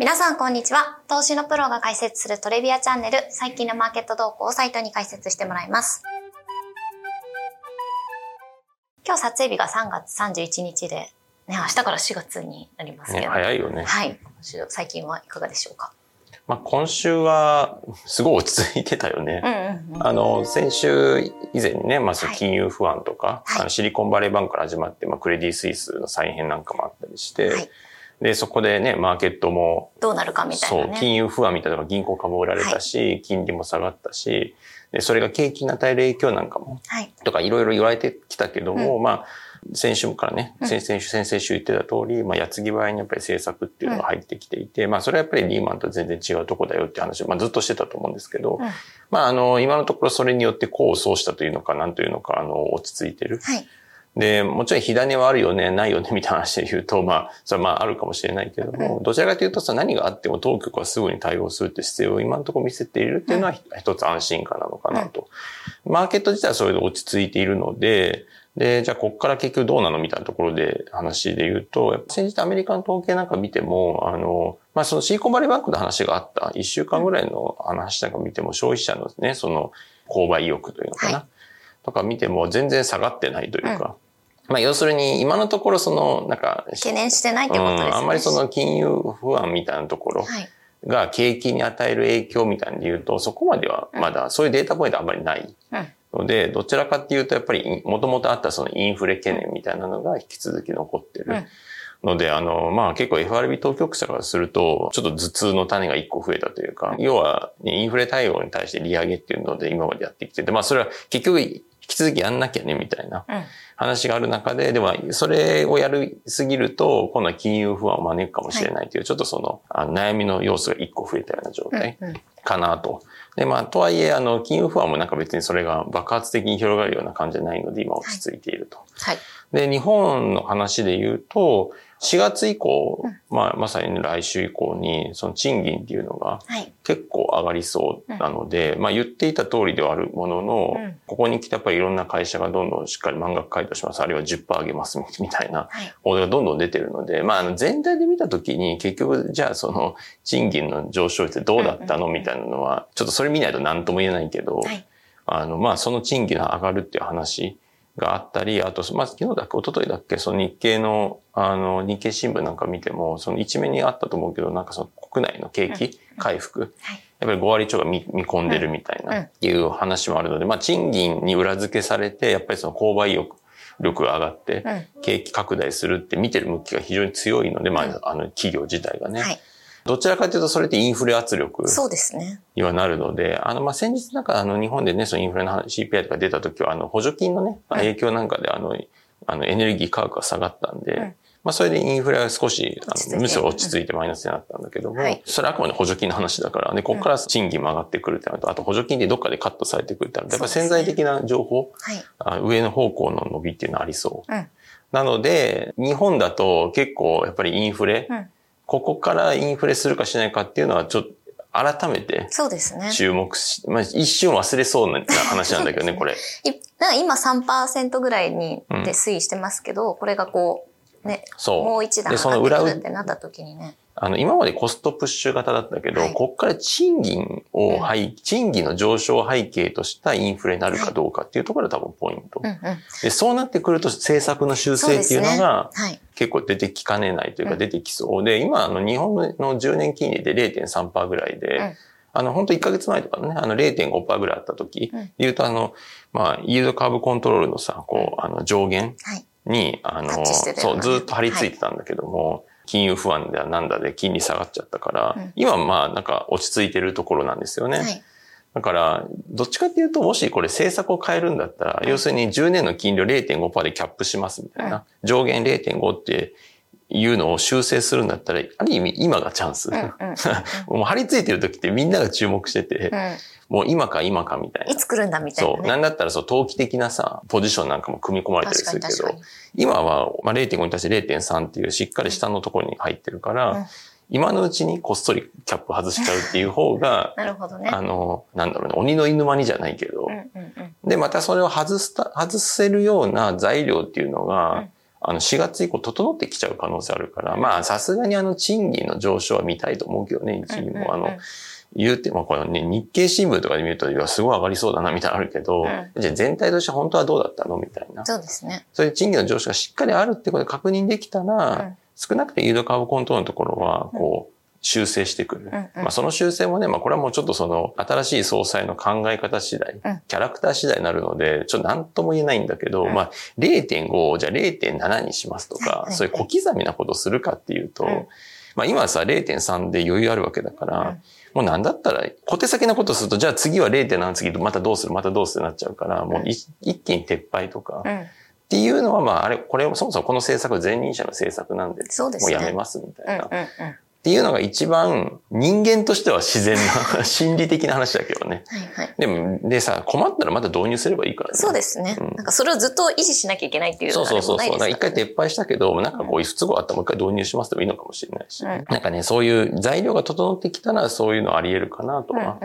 皆さんこんにちは。投資のプロが解説するトレビアチャンネル、最近のマーケット動向をサイトに解説してもらいます。今日撮影日が3月31日で、ね、明日から4月になりますけど。ね、早いよね。はい。最近はいかがでしょうか？まあ、今週はすごい落ち着いてたよね。あの、先週以前にね、まず金融不安とか、はい、あのシリコンバレーバンクから始まって、まあ、クレディ・スイスの再編なんかもあったりして、はいで、そこでね、マーケットも。どうなるかみたいな、ね、そう、金融不安みたいなのが銀行株売られたし、はい、金利も下がったし、で、それが景気に与える影響なんかも、はい、とかいろいろ言われてきたけども、うん、まあ、先週からね、先々週、先々週言ってた通り、まあ、矢継ぎ早にやっぱり政策っていうのが入ってきていて、うん、まあ、それはやっぱりリーマンと全然違うとこだよって話を、まあ、ずっとしてたと思うんですけど、うん、まあ、あの、今のところそれによって功を奏したというのか、なんというのか、あの、落ち着いてる。はいで、もちろん火種はあるよね、ないよね、みたいな話で言うと、まあ、それはまああるかもしれないけども、どちらかというとさ、何があっても当局はすぐに対応するって姿勢を今のところ見せているっていうのは一つ安心感なのかなと。マーケット自体はそれで落ち着いているので、で、じゃあここから結局どうなのみたいなところで話で言うと、先日アメリカの統計なんか見ても、あの、まあそのシリコンバレーバンクの話があった1週間ぐらいの話なんか見ても消費者のね、その購買意欲というのかな、はい、とか見ても全然下がってないというか、うん。まあ要するに今のところそのなんか懸念してないってことですね、うん、あんまりその金融不安みたいなところが景気に与える影響みたいに言うとそこまではまだそういうデータポイントあんまりないので、どちらかっていうとやっぱりもともとあったそのインフレ懸念みたいなのが引き続き残ってる。ので、あの、まあ結構 FRB 当局者からすると、ちょっと頭痛の種が一個増えたというか、要は、インフレ対応に対して利上げっていうので今までやってきてて、まあそれは結局引き続きやんなきゃねみたいな話がある中で、でも、それをやるすぎると、今度は金融不安を招くかもしれないという、はい、ちょっとその、あの悩みの要素が一個増えたような状態かなと。で、まあ、とはいえ、あの、金融不安もなんか別にそれが爆発的に広がるような感じじゃないので、今落ち着いていると。はい。で、日本の話で言うと、4月以降、うん、まあ、まさに来週以降に、その賃金っていうのが結構上がりそうなので、はいまあ言っていた通りではあるものの、うん、ここに来てやっぱりいろんな会社がどんどんしっかり満額回答します、あるいは10%上げますみたいな報道がどんどん出てるので、まあ全体で見たときに結局じゃあその賃金の上昇率どうだったの？みたいなのは、ちょっとそれ見ないと何とも言えないけど、はい、あの、まあその賃金が上がるっていう話、があったり、あと、まず昨日だっけ、一昨日だっけ、その日経の、あの、日経新聞なんか見ても、その一面にあったと思うけど、なんかその国内の景気回復、やっぱり5割超が見見込んでるみたいな、いう話もあるので、まあ、賃金に裏付けされて、やっぱりその購買意欲、力が上がって、景気拡大するって見てる向きが非常に強いので、まあ、あの、企業自体がね。はいどちらかというとそれってインフレ圧力そうですね。にはなるので、あの、ま、先日なんかあの、日本でね、そのインフレの CPI とか出た時は、あの、補助金のね、影響なんかであの、あの、エネルギー価格が下がったんで、うん、まあ、それでインフレは少し、あのむしろ落ち着いてマイナスになったんだけども、はい、それはあくまで補助金の話だから、で、ここから賃金も上がってくるってなると、あと補助金でどっかでカットされてくるってなると、やっぱ潜在的な情報、はい、上の方向の伸びっていうのはありそう。うん、なので、日本だと結構やっぱりインフレ、うんここからインフレするかしないかっていうのはちょっと改めてそうですね。注目し、まあ、一瞬忘れそうな話なんだけどね、これ。今3%ぐらいにで推移してますけど、うん、これがこう、ね、そうもう一段上がってくるってなった時にね。あの、今までコストプッシュ型だったけど、はい、こっから賃金を、はい、賃金の上昇背景としたインフレになるかどうかっていうところが多分ポイント。でそうなってくると政策の修正っていうのが、結構出てきかねないというか出てきそう。で、今、あの、日本の10年金利で0.3%ぐらいで、あの、本当1ヶ月前とかね、あの0.5%ぐらいあった時、言うとあの、まあ、イールドカーブコントロールのさ、こう、あの、上限に、あの、そう、ずっと張り付いてたんだけども、金融不安ではなんだで金利下がっちゃったから、うん、今まあなんか落ち着いてるところなんですよね。はい、だから、どっちかっていうと、もしこれ政策を変えるんだったら、要するに10年の金利を0.5%でキャップしますみたいな、上限0.5っていうのを修正するんだったら、ある意味今がチャンス。もう張り付いてる時ってみんなが注目してて、もう今か今かみたいな。いつ来るんだみたいな、ね、そう。なんだったらそう、投機的なさ、ポジションなんかも組み込まれたりするけど、今は、まあ、0.5に対して0.3っていうしっかり下のところに入ってるから、うん、今のうちにこっそりキャップ外しちゃうっていう方が、なるほどね。あの、なんだろうね、鬼の犬間にじゃないけど、うんうんうん、で、またそれを外すた、外せるような材料っていうのが、あの4月以降整ってきちゃう可能性あるから、まあさすがにあの賃金の上昇は見たいと思うけどね、日銀も。あの、言うても、このね、日経新聞とかで見ると、いや、すごい上がりそうだな、みたいなのあるけど、うん、じゃあ全体として本当はどうだったの？みたいな。そうですね。そういう賃金の上昇がしっかりあるってことで確認できたら、うん、少なくてユードカーブコントロールのところは、こう、修正してくる。うんうん、まあその修正もね、まあこれはもうちょっとその新しい総裁の考え方次第、うん、キャラクター次第になるので、ちょっと何とも言えないんだけど、うん、まあ0.5をじゃあ0.7にしますとか、そういう小刻みなことをするかっていうと、うん、まあ今はさ0.3で余裕あるわけだから、もうなんだったら小手先なことすると、じゃあ次は0.7次またどうするまたどうするなっちゃうから、もう一気に撤廃とか、っていうのは、まあ、あれ、これ、そもそもこの政策、前任者の政策なんで、そうですね、もうやめますみたいな。うんうんうんっていうのが一番人間としては自然な 心理的な話だけどね。はいはい。でも、でさ、困ったらまた導入すればいいからね。そうですね。うん、なんかそれをずっと維持しなきゃいけないっていうのは、そうそうそうそう。一回撤廃したけど、なんかこう不都合あったらもう一回導入しますでもいいのかもしれないし、うん、なんかね、そういう材料が整ってきたらそういうのあり得るかなとは。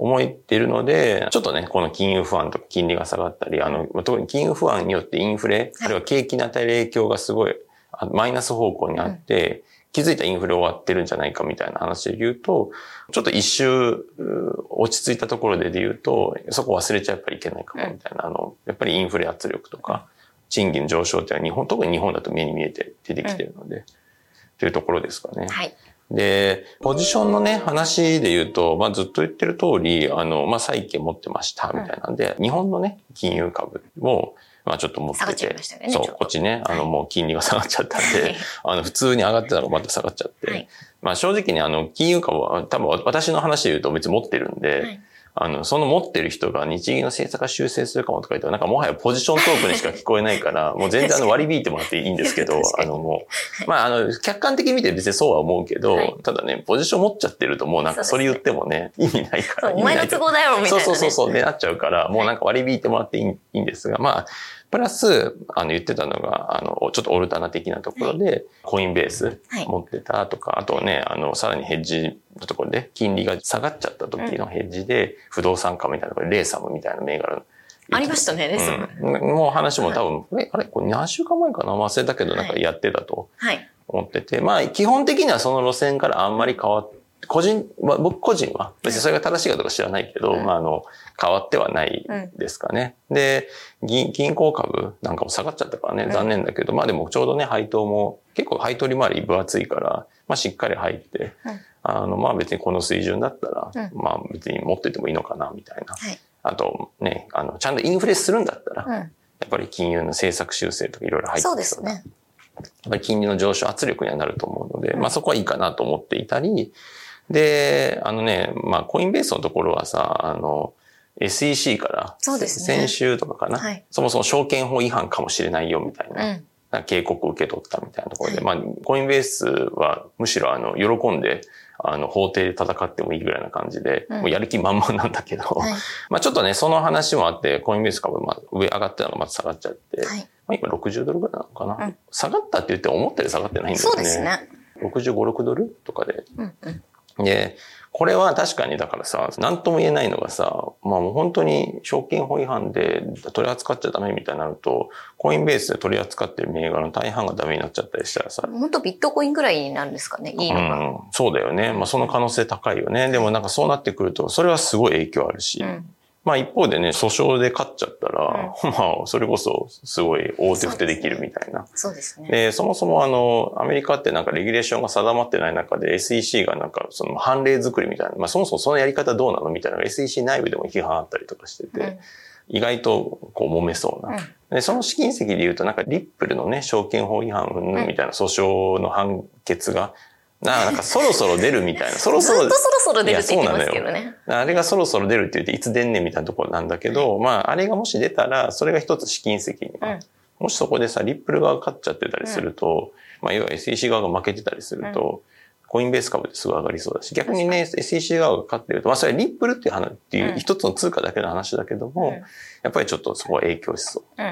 思っているので、ちょっとね、この金融不安とか金利が下がったり、あの、特に金融不安によってインフレ、あるいは景気に与える影響がすごい、マイナス方向にあって、気づいたインフレ終わってるんじゃないかみたいな話で言うと、ちょっと一周落ち着いたところで言うと、そこ忘れちゃやっぱりいけないかもみたいな、あの、やっぱりインフレ圧力とか、賃金上昇っていうのは日本、特に日本だと目に見えて出てきてるので、というところですかね。はい。で、ポジションのね、話で言うと、まあずっと言ってる通り、あの、まあ債券持ってました、みたいなんで、日本のね、金融株を、まあちょっと持ってて、ね、そう、こっちね、あのもう金利が下がっちゃったんで、はい、あの普通に上がってたのがまた下がっちゃって、はい、まあ正直にあの金融株は多分私の話で言うと別に持ってるんで、はい。あの、その持ってる人が日銀の政策が修正するかもとか言ったら、なんかもはやポジショントークにしか聞こえないから、もう全然あの割り引いてもらっていいんですけど、あのもう、まああの、客観的に見て別にそうは思うけど、はい、ただね、ポジション持っちゃってるともうなんかそれ言ってもね、意味ないから。お前の都合だよ、みたいな、ね、そうそうそうそう、ね、なっちゃうから、もうなんか割り引いてもらっていい,、い、いんですが、まあ、プラス、あの、言ってたのが、あの、ちょっとオルタナ的なところで、コインベース持ってたとか、あとね、あの、さらにヘッジのところで、金利が下がっちゃった時のヘッジで、不動産化みたいな、これ、レーサムみたいな銘柄ありましたね、レーサム。もう話も多分、はい、あれ、これ何週間前かな忘れたけど、なんかやってたと思ってて、まあ、基本的にはその路線からあんまり変わって、個人、まあ、僕個人は、別にそれが正しいかどうか知らないけど、うん、まあ、あの、変わってはないですかね。うん、で、銀、銀行株なんかも下がっちゃったからね、残念だけど、うん、まあでもちょうどね、配当も、結構配当利回り分厚いから、まあしっかり入って、あの、まあ別にこの水準だったら、まあ別に持っててもいいのかな、みたいな。はい、あとね、あの、ちゃんとインフレするんだったら、やっぱり金融の政策修正とかいろいろ入ってそうですね。やっぱり金利の上昇圧力にはなると思うので、まあそこはいいかなと思っていたり、で、あのね、まあ、コインベースのところはさ、あの、SEC から、そうですね。先週とかかな、はい、そもそも証券法違反かもしれないよみたいな、うん、警告を受け取ったみたいなところで、はい、まあ、コインベースはむしろあの、喜んで、あの、法廷で戦ってもいいぐらいな感じで、うん、もうやる気満々なんだけど、はい、まあちょっとね、その話もあって、コインベース株、まあ上上がってたのがまた下がっちゃって、はい、まあ今60ドルぐらいなのかな、うん、下がったって言って思ったより下がってないんだよね。そうですね。65、6ドルとかで。うんうん、で、これは確かにだからさ、何とも言えないのがさ、まあもう本当に証券法違反で取り扱っちゃダメみたいになると、コインベースで取り扱ってる銘柄の大半がダメになっちゃったりしたらさ。本当ビットコインぐらいなんですかね、いいのが。うん、そうだよね。まあその可能性高いよね。でもなんかそうなってくると、それはすごい影響あるし。うんまあ一方でね、訴訟で勝っちゃったら、うん、まあそれこそすごい大手振ってできるみたいな。そうですね。で、そもそもあの、アメリカってなんかレギュレーションが定まってない中で SEC がなんかその判例作りみたいな、まあそもそもそのやり方どうなのみたいな SEC 内部でも批判あったりとかしてて、うん、意外とこう揉めそうな。うんで、その試金石で言うと、なんかリップルのね、証券法違反みたいな訴訟の判決がななんかそろそろ出るみたいな。そろそろ。ずっとそろそろ出るって言ってますけどね。あれがそろそろ出るって言って、いつ出んねんみたいなところなんだけど、まあ、あれがもし出たら、それが一つ試金石に、うん、もしそこでさ、リップル側が勝っちゃってたりすると、うん、まあ、要は SEC 側が負けてたりすると、コインベース株ってすごい上がりそうだし、逆にね、SEC 側が勝ってると、まあそれはリップルっていう話っていう一つの通貨だけの話だけども、やっぱりちょっとそこは影響しそう。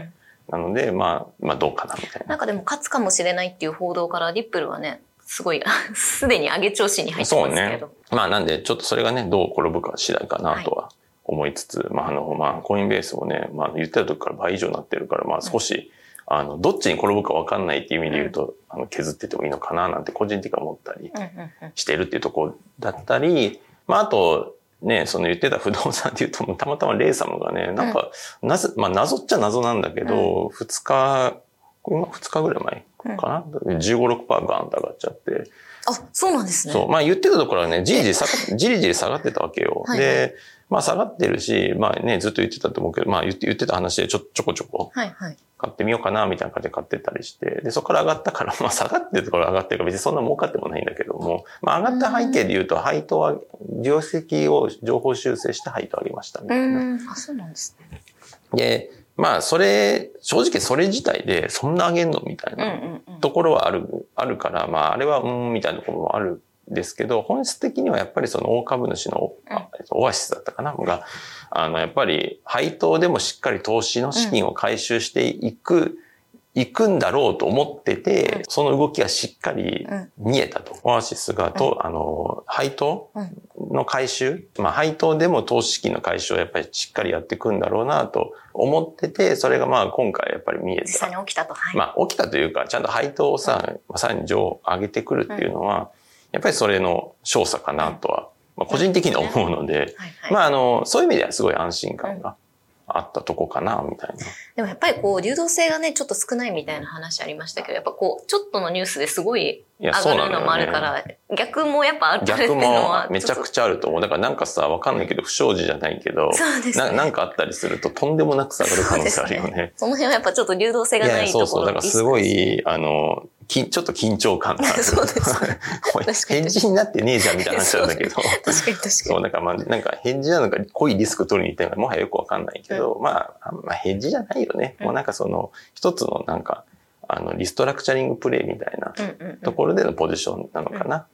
なので、まあ、まあどうかなみたいな。なんかでも勝つかもしれないっていう報道からリップルはね、すごい、すでに上げ調子に入ってますけど。そうね。まあなんで、ちょっとそれがね、どう転ぶか次第かなとは思いつつ、はい、まああの、まあコインベースもね、まあ言ってた時から倍以上になってるから、まあ少し、あの、どっちに転ぶか分かんないっていう意味で言うと、あの削っててもいいのかななんて個人的に思ったりしてるっていうところだったり、まあ、あと、ね、その言ってた不動産っていうと、たまたまレイ様がね、なんか、なぜ、まあ謎っちゃ謎なんだけど、二、日、今二日ぐらい前かな、うん、?15、6%ガンと上がっちゃって。あ、そうなんですね。そう。まあ言ってたところはね、じりじり下が、じりじり下がってたわけよ。はい、で、まあ下がってるし、まあね、ずっと言ってたと思うけど、まあ言って言ってた話でちょ、ちょこちょこ。買ってみようかな、みたいな感じで買ってたりして、で、そこから上がったから、まあ下がってるところ上がってるから別にそんな儲かってもないんだけども、まあ上がった背景で言うと、配当は、業績を情報修正して配当上げましたみたいな。うん、あ、そうなんですね。で、まあそれ、正直それ自体でそんな上げんのみたいなところはある、あるから、まああれはうん、みたいなところもあるですけど、本質的にはやっぱりその大株主の、オアシスだったかな？が、あの、やっぱり配当でもしっかり投資の資金を回収していく、行くんだろうと思ってて、その動きがしっかり見えたと。オアシスがと、あの、配当の回収、まあ配当でも投資資金の回収をやっぱりしっかりやっていくんだろうなと思ってて、それがまあ今回やっぱり見えた。実際に起きたと。はい、まあ起きたというか、ちゃんと配当をさ、さらに上上げてくるっていうのは、やっぱりそれの勝者かなとは、まあ個人的には思うので、まああの、そういう意味ではすごい安心感があったとこかな、みたいな。でもやっぱりこう、流動性がね、ちょっと少ないみたいな話ありましたけど、やっぱこう、ちょっとのニュースですごい上がるのもあるから、ね、逆もやっぱある逆も めちゃくちゃあると思う。だからなんかさ、わかんないけど、不祥事じゃないけど、そうです、ね、ななんかあったりするととんでもなく下がる可能性あるよね。そ、ね、の辺はやっぱちょっと流動性がないところそうそう。だからすごい、あの、きちょっと緊張感がある。そうです、ね。ヘッジになってねえじゃんみたいな話なんだけど。確かに確かに。そう、だからまあ、なんかヘッジなのか濃いリスク取りに行ったのかもはやよくわかんないけど、うん、まあ、まあヘッジじゃないよね。うん、もうなんかその、一つのなんか、あの、リストラクチャリングプレイみたいなところでのポジションなのかな。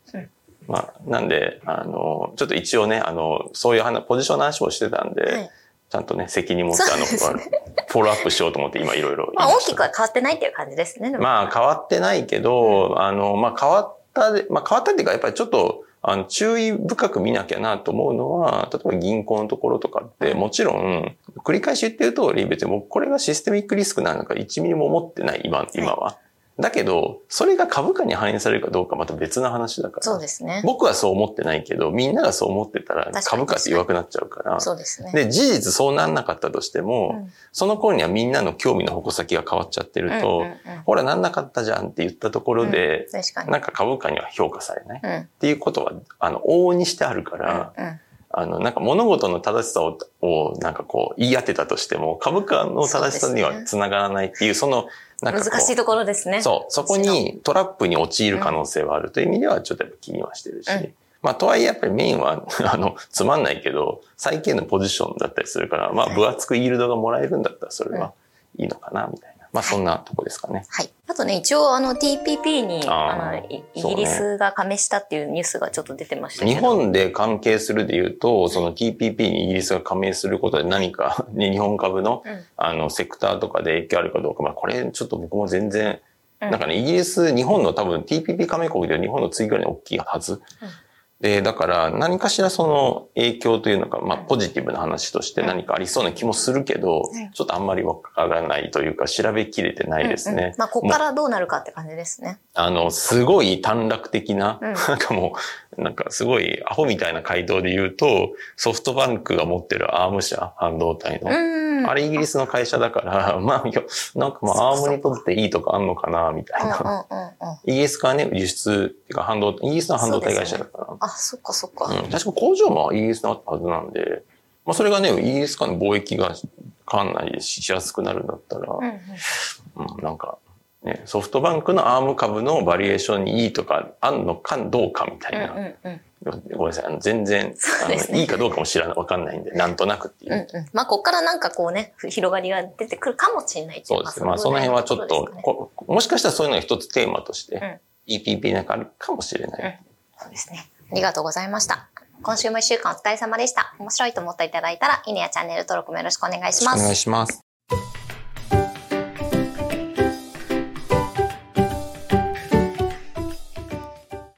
まあ、なんで、あの、ちょっと一応ね、あの、そういう話、ポジションの話もしてたんで、はいちゃんとね、責任持ってあの、ね、フォローアップしようと思って今いろいろ。まあ大きくは変わってないっていう感じですね。まあ変わってないけど、うん、あの、まあ変わったで、まあ変わったっていうかやっぱりちょっと、あの、注意深く見なきゃなと思うのは、例えば銀行のところとかって、もちろん、繰り返し言ってる通り、別に僕これがシステミックリスクなのか1ミリも思ってない、今、今は。だけど、それが株価に反映されるかどうかまた別の話だから。そうですね。僕はそう思ってないけど、みんながそう思ってたら株価って弱くなっちゃうから。そうですね。で、事実そうなんなかったとしても、うん、その頃にはみんなの興味の矛先が変わっちゃってると、うんうんうん、ほらなんなかったじゃんって言ったところで、うん、なんか株価には評価されない、うん、っていうことは、あの、往々にしてあるから、うんうんあの、なんか物事の正しさを、をなんかこう言い当てたとしても、株価の正しさにはつながらないっていう、その、難しいところですね。そう。そこにトラップに陥る可能性はあるという意味では、ちょっとやっぱ気にはしてるし。うん、まあ、とはいえやっぱりメインは、あの、つまんないけど、最低のポジションだったりするから、まあ、分厚くイールドがもらえるんだったら、それはいいのかな、みたいな。まあそんなとこですかね。はい。あとね、一応あの TPP にあのイギリスが加盟したっていうニュースがちょっと出てましたけど、ね、日本で関係するで言うと、その TPP にイギリスが加盟することで何か、日本株の、うん、あのセクターとかで影響あるかどうか、まあこれちょっと僕も全然、なんかね、イギリス、日本の多分 TPP 加盟国では日本の次ぐらいに大きいはず。うんで、だから何かしらその影響というのが、まあポジティブな話として何かありそうな気もするけど、ちょっとあんまりわからないというか調べきれてないですね。うんうん、まあここからどうなるかって感じですね。あの、すごい短絡的な、うん、なんかもう、なんかすごいアホみたいな回答で言うと、ソフトバンクが持ってるアーム社、半導体の。あれイギリスの会社だから、まあ、なんかまあアームにとっていいとかあんのかな、みたいな。イギリスからね、輸出、っていうか半導体、イギリスの半導体会社だから。あ、そっかそっか。うん。確か工場もイギリスのあったはずなんで、まあそれがね、イギリスからの貿易がかなりしやすくなるんだったら、うん、うん、なんか、ね、ソフトバンクのアーム株のバリエーションにいいとかあんのかどうかみたいな。うんうんうんごめんなさい。あの全然、ね、あのいいかどうかも知らない、わかんないんで、なんとなくっていう。うんうん、まあ、ここからなんかこうね、広がりが出てくるかもしれないそうですね。まあ、その辺はちょっと、ね、もしかしたらそういうのが一つテーマとして、うん、EPP なんかあるかもしれない、うん、そうですね。ありがとうございました。今週も一週間お疲れ様でした。面白いと思っていただいたら、いいねやチャンネル登録もよろしくお願いします。お願いします。